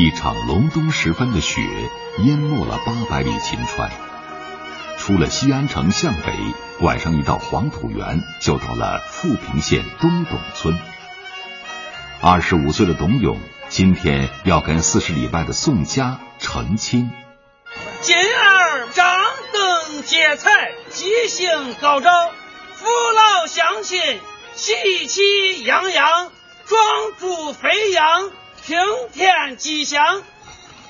一场隆冬时分的雪淹没了八百里秦川。出了西安城向北，拐上一道黄土原，就到了富平县东董村。二十五岁的董永，今天要跟四十里外的宋家成亲。今儿张灯结彩，吉星高照，父老乡亲喜气洋洋，庄主肥羊，平天吉祥。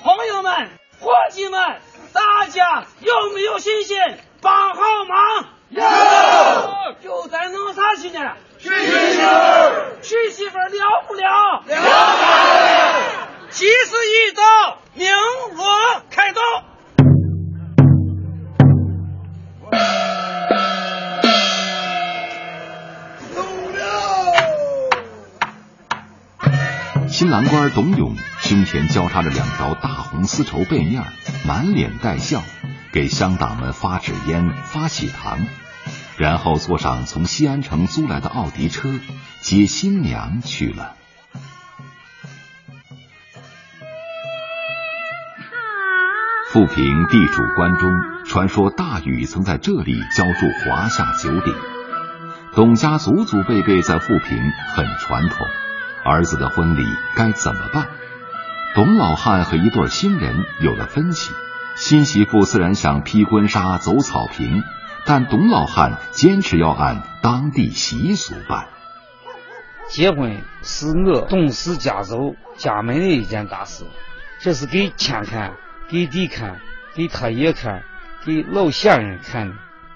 朋友们，伙计们。大家有没有信心帮好忙？有。就在弄啥去呢？娶媳妇。娶媳妇了不了？了。吉时已到，鸣锣开道。新郎官董永胸前交叉着两条大红丝绸被面，满脸带笑，给乡党们发纸烟、发喜糖，然后坐上从西安城租来的奥迪车，接新娘去了。富平地主关中，传说大禹曾在这里浇筑华夏九鼎。董家祖祖辈辈在富平很传统。儿子的婚礼该怎么办？董老汉和一对新人有了分歧。新媳妇自然想披婚纱走草坪，但董老汉坚持要按当地习俗办。结婚是我董氏家族家门的一件大事，这是给天看、给地看、给他爷看、给老先人看的。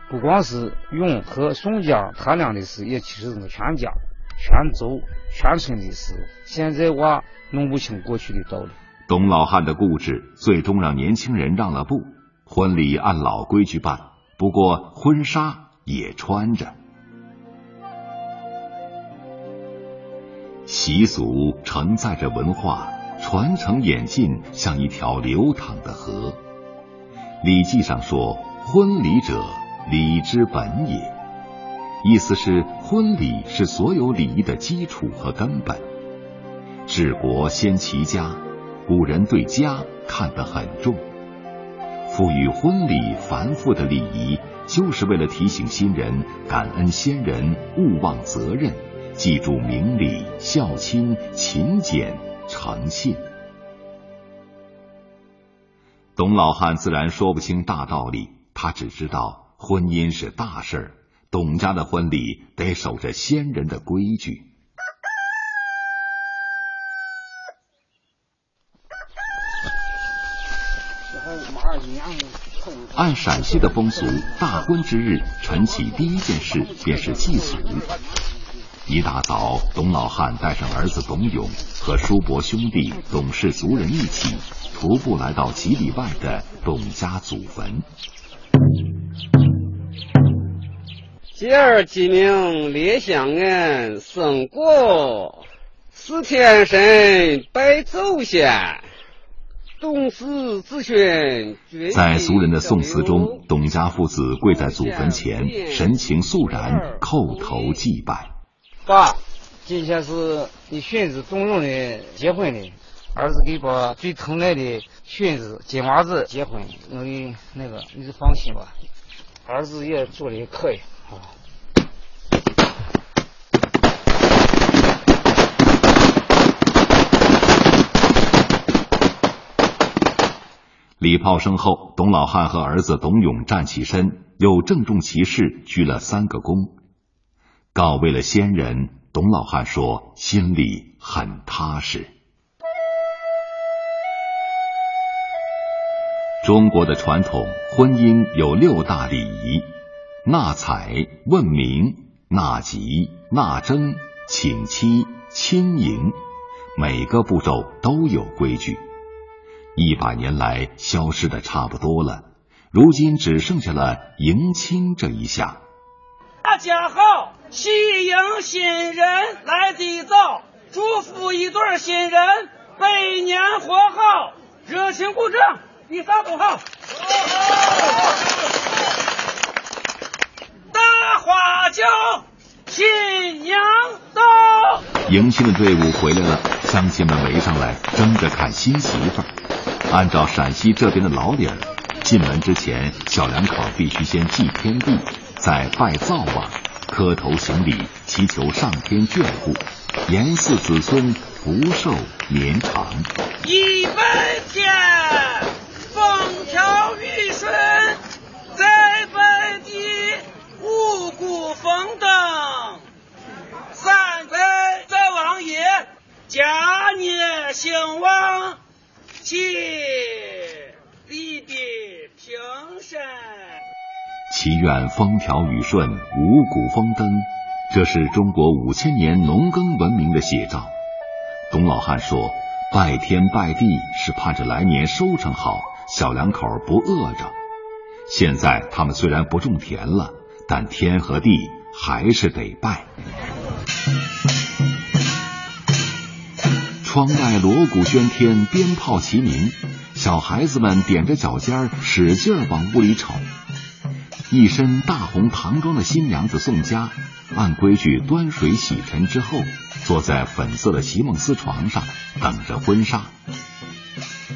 不光是永和宋家他俩的事，也其实是全家。全族全村的事，现在娃弄不清过去的道理。董老汉的固执，最终让年轻人让了步。婚礼按老规矩办，不过婚纱也穿着。习俗承载着文化，传承演进，像一条流淌的河。《礼记》上说：“婚礼者，礼之本也。”意思是，婚礼是所有礼仪的基础和根本。治国先齐家，古人对家看得很重。赋予婚礼繁复的礼仪，就是为了提醒新人感恩先人、勿忘责任，记住明理、孝亲、勤俭、诚信。董老汉自然说不清大道理，他只知道婚姻是大事儿。董家的婚礼得守着先人的规矩。按陕西的风俗，大婚之日，晨起第一件事便是祭祖。一大早，董老汉带上儿子董永和叔伯兄弟、董氏族人一起，徒步来到几里外的董家祖坟。今儿鸡鸣列香恩，生过四天神拜祖先，董氏子孙。在俗人的宋词中，董家父子跪在祖坟前，神情肃然，叩头祭拜。爸，今天是你孙子董荣的结婚的，儿子给把最疼爱的孙子金娃子结婚，我的那个你就放心吧，儿子也做的可以。礼炮声后，董老汉和儿子董永站起身，又郑重其事鞠了三个躬，告慰了先人。董老汉说：“心里很踏实。”中国的传统婚姻有六大礼仪：纳采、问名、纳吉、纳征、请妻、亲迎，每个步骤都有规矩。一百年来消失的差不多了，如今只剩下了迎亲这一项。大家好，喜迎新人来的早，祝福一对新人百年活好，热情鼓掌，比啥都好。大花轿，新娘到。迎亲的队伍回来了。乡亲们围上来争着看新媳妇儿。按照陕西这边的老理儿，进门之前，小两口必须先祭天地，再拜灶王，磕头行礼，祈求上天眷顾，延嗣子孙，福寿绵长。一分钱，风调雨顺，在百地，五谷丰登。三百在王爷，家业兴旺，七地地平身。祈愿风调雨顺，五谷丰登，这是中国五千年农耕文明的写照。董老汉说，拜天拜地是盼着来年收成好，小两口不饿着。现在他们虽然不种田了，但天和地还是得拜。窗外锣鼓喧天，鞭炮齐鸣，小孩子们踮着脚尖使劲往屋里瞅。一身大红唐装的新娘子宋佳，按规矩端水洗尘之后，坐在粉色的席梦思床上等着婚纱。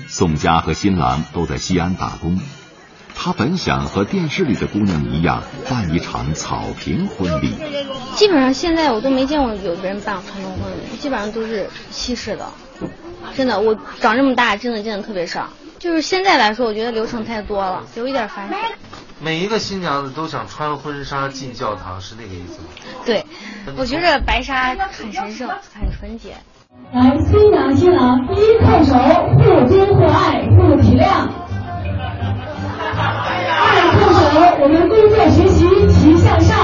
宋佳和新郎都在西安打工，他本想和电视里的姑娘一样办一场草坪婚礼。基本上现在我都没见过有别人办传统婚礼，基本上都是西式的。真的，我长这么大真的见的特别少。就是现在来说，我觉得流程太多了，有一点繁琐。每一个新娘子都想穿婚纱进教堂，是那个意思吗？对，我觉得白纱很神圣，很纯洁。来，新娘新郎一叩首，互尊互爱互体谅；二叩首，我们工作学习齐向上。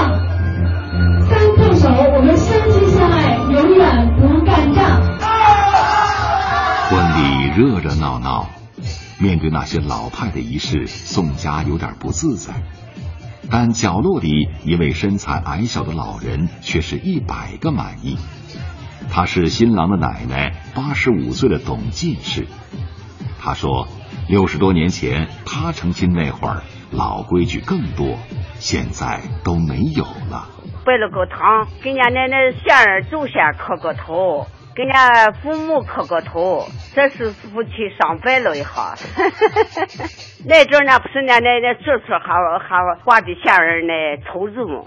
三叩首，我们相亲相爱，永远不干仗。婚礼热热闹闹，面对那些老派的仪式，宋家有点不自在。但角落里一位身材矮小的老人却是一百个满意。他是新郎的奶奶，八十五岁的董进士。他说，六十多年前他成亲那会儿，老规矩更多，现在都没有了。拜了个堂，给人家奶奶先儿祖先磕个头，给人家父母磕个头，这是夫妻上拜了一下。那阵呢，不是人家奶奶祖孙还还挂的仙人那绸子吗？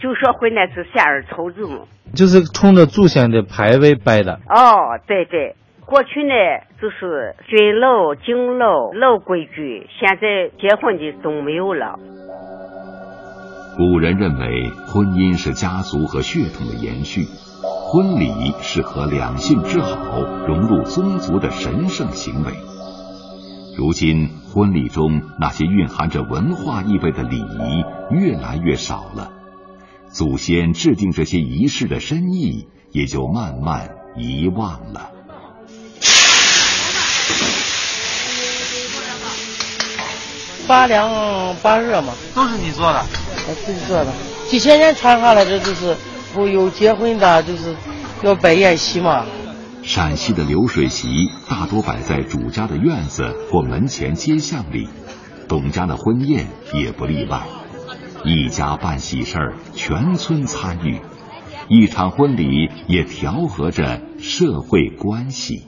就说回那是仙人绸子吗？就是冲着祖先的牌位拜的。哦，对对，过去呢就是尊老、敬老老规矩，现在结婚的都没有了。古人认为，婚姻是家族和血统的延续，婚礼是和两性之好融入宗族的神圣行为。如今，婚礼中那些蕴含着文化意味的礼仪越来越少了，祖先制定这些仪式的深意也就慢慢遗忘了。八凉八热嘛，都是你做的，我自己做的。几千年传下来的，就是不有结婚的，就是要摆宴席嘛。陕西的流水席大多摆在主家的院子或门前街巷里，董家的婚宴也不例外。一家办喜事儿，全村参与，一场婚礼也调和着社会关系。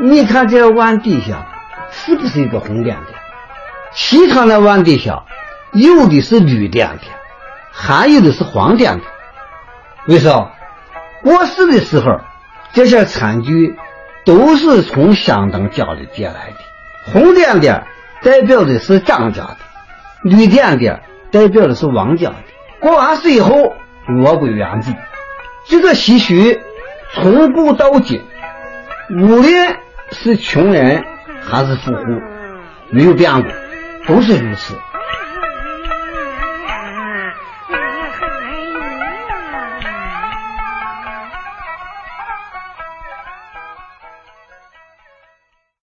你看这碗底下是不是一个红点点？其他的碗底下有的是绿点点，还有的是黄点点。为啥？过世的时候，这些餐具都是从相当家里借来的。红点点代表的是张家的，绿点点代表的是王家的。过完世以后，落归原主。这个习俗从古到今，无论是穷人还是疏忽，没有变过，都是如此。